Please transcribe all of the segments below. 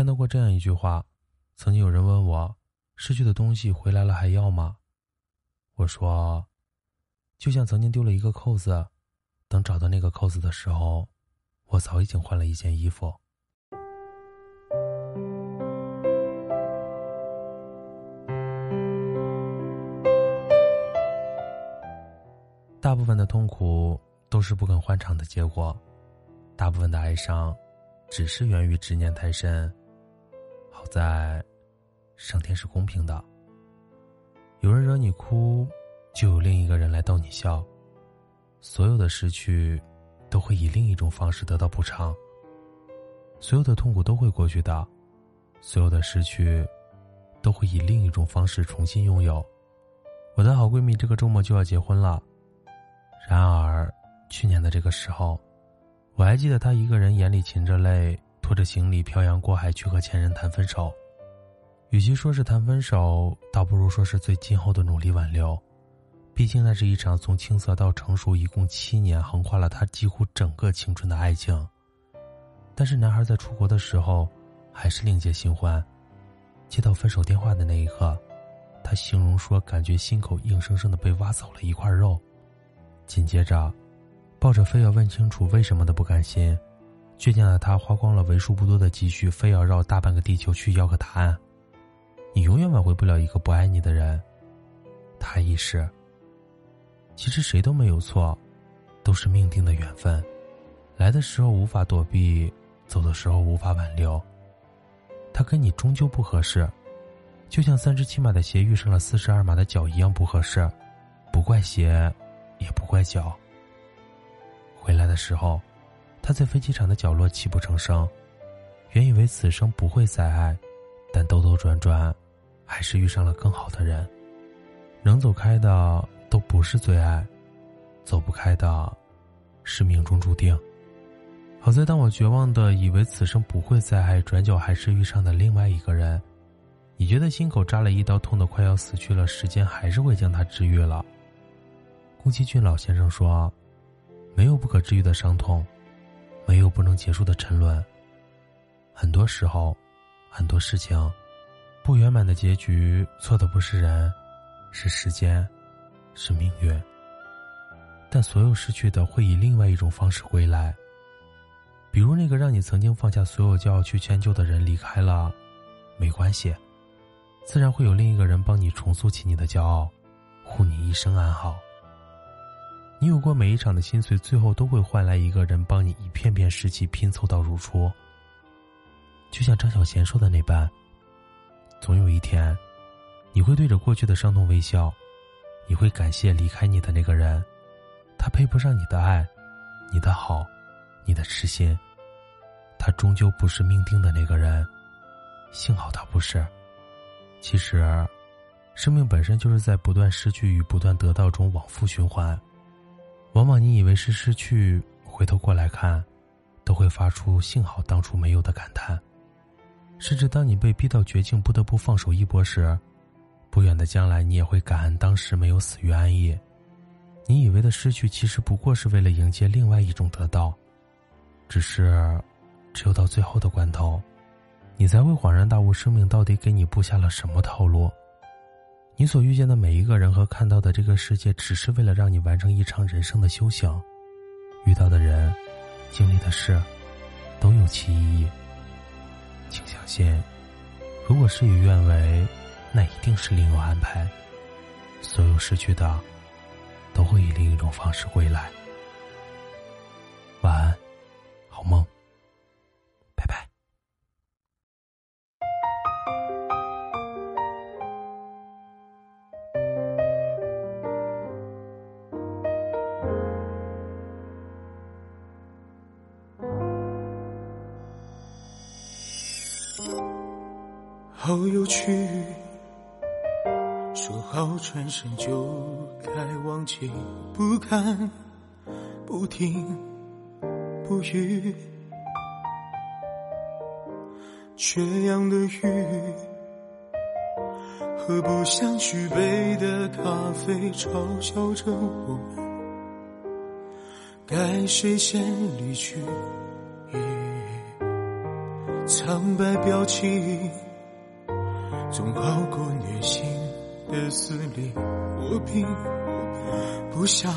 看到过这样一句话：曾经有人问我，失去的东西回来了还要吗？我说，就像曾经丢了一个扣子，等找到那个扣子的时候，我早已经换了一件衣服。大部分的痛苦都是不肯换场的结果，大部分的哀伤，只是源于执念太深。好在，上天是公平的。有人惹你哭，就有另一个人来逗你笑。所有的失去，都会以另一种方式得到补偿。所有的痛苦都会过去的，所有的失去，都会以另一种方式重新拥有。我的好闺蜜这个周末就要结婚了，然而，去年的这个时候，我还记得她一个人眼里噙着泪，拖着行李漂洋过海去和前任谈分手。与其说是谈分手，倒不如说是最今后的努力挽留。毕竟那是一场从青涩到成熟，一共七年，横跨了他几乎整个青春的爱情。但是男孩在出国的时候，还是另结新欢。接到分手电话的那一刻，他形容说，感觉心口硬生生的被挖走了一块肉。紧接着，抱着非要问清楚为什么的不甘心，倔强的他花光了为数不多的积蓄，非要绕大半个地球去要个答案。你永远挽回不了一个不爱你的人。他意识。其实谁都没有错，都是命定的缘分。来的时候无法躲避，走的时候无法挽留。他跟你终究不合适，就像三十七码的鞋遇上了四十二码的脚一样不合适。不怪鞋，也不怪脚。回来的时候，他在飞机场的角落泣不成声，原以为此生不会再爱。但兜兜转转，还是遇上了更好的人。能走开的都不是最爱，走不开的，是命中注定。好在当我绝望的以为此生不会再爱，转角还是遇上的另外一个人。你觉得心口扎了一刀，痛得快要死去了，时间还是会将它治愈了。宫崎骏老先生说：“没有不可治愈的伤痛，没有不能结束的沉沦。”很多时候。很多事情，不圆满的结局，错的不是人，是时间，是命运。但所有失去的会以另外一种方式归来。比如那个让你曾经放下所有骄傲去迁就的人离开了，没关系，自然会有另一个人帮你重塑起你的骄傲，护你一生安好。你有过每一场的心碎，最后都会换来一个人帮你一片片拾起，拼凑到如初。就像张小娴说的那般，总有一天，你会对着过去的伤痛微笑，你会感谢离开你的那个人，他配不上你的爱，你的好，你的痴心，他终究不是命定的那个人，幸好他不是。其实，生命本身就是在不断失去与不断得到中往复循环，往往你以为是失去，回头过来看，都会发出幸好当初没有的感叹。甚至当你被逼到绝境，不得不放手一搏时，不远的将来，你也会感恩当时没有死于安逸。你以为的失去，其实不过是为了迎接另外一种得到。只是，只有到最后的关头，你才会恍然大悟：生命到底给你布下了什么套路？你所遇见的每一个人和看到的这个世界，只是为了让你完成一场人生的修行。遇到的人，经历的事，都有其意义。请相信，如果事与愿违，那一定是另有安排。所有失去的，都会以另一种方式归来。好有趣，说好转身就该忘记，不看，不听，不语，缺氧的鱼和不想续杯的咖啡嘲笑着我，该谁先离去？苍白表情，总好过虐心的撕裂。我并不想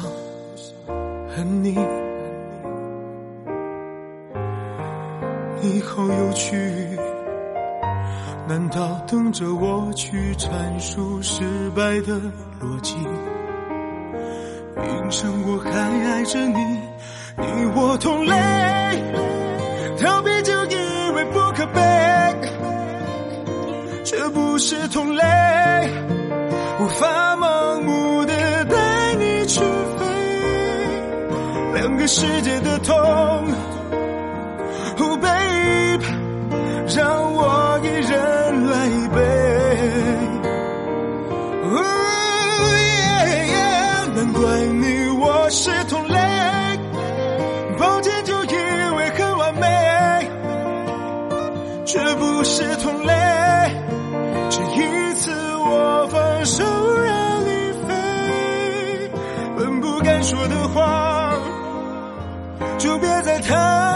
恨你，以后有趣，难道等着我去阐述失败的逻辑？明知我还爱着你，你我同类，逃避就以为不可悲，这不是同类，无法盲目的带你去飞，两个世界的痛，Oh babe，让的话，就别再谈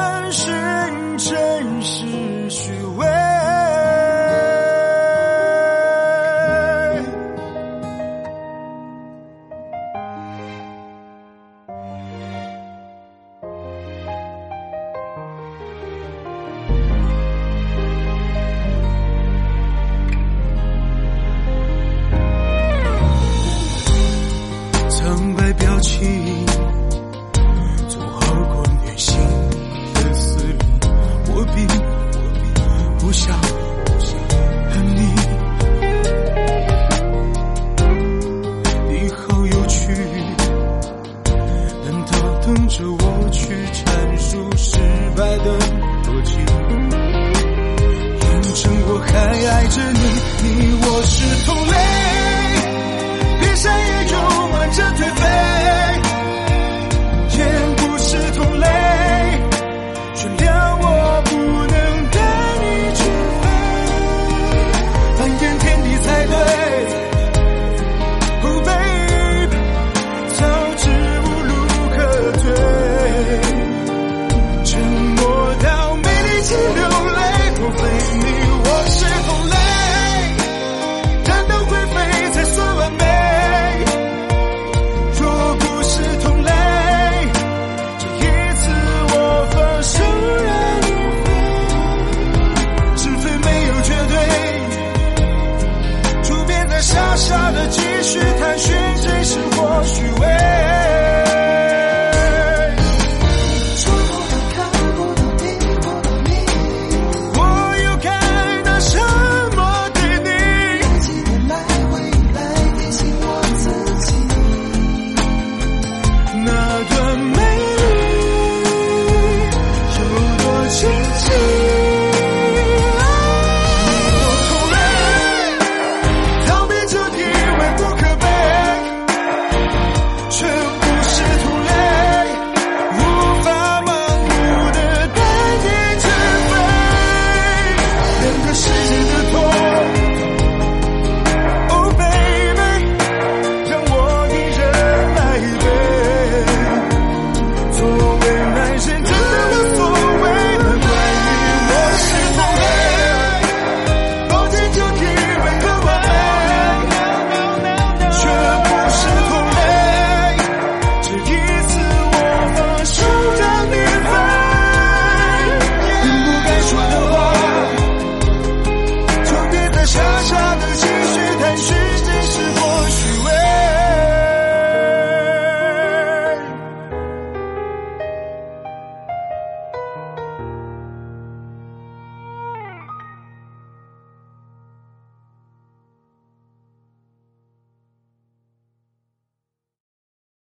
我，是同类，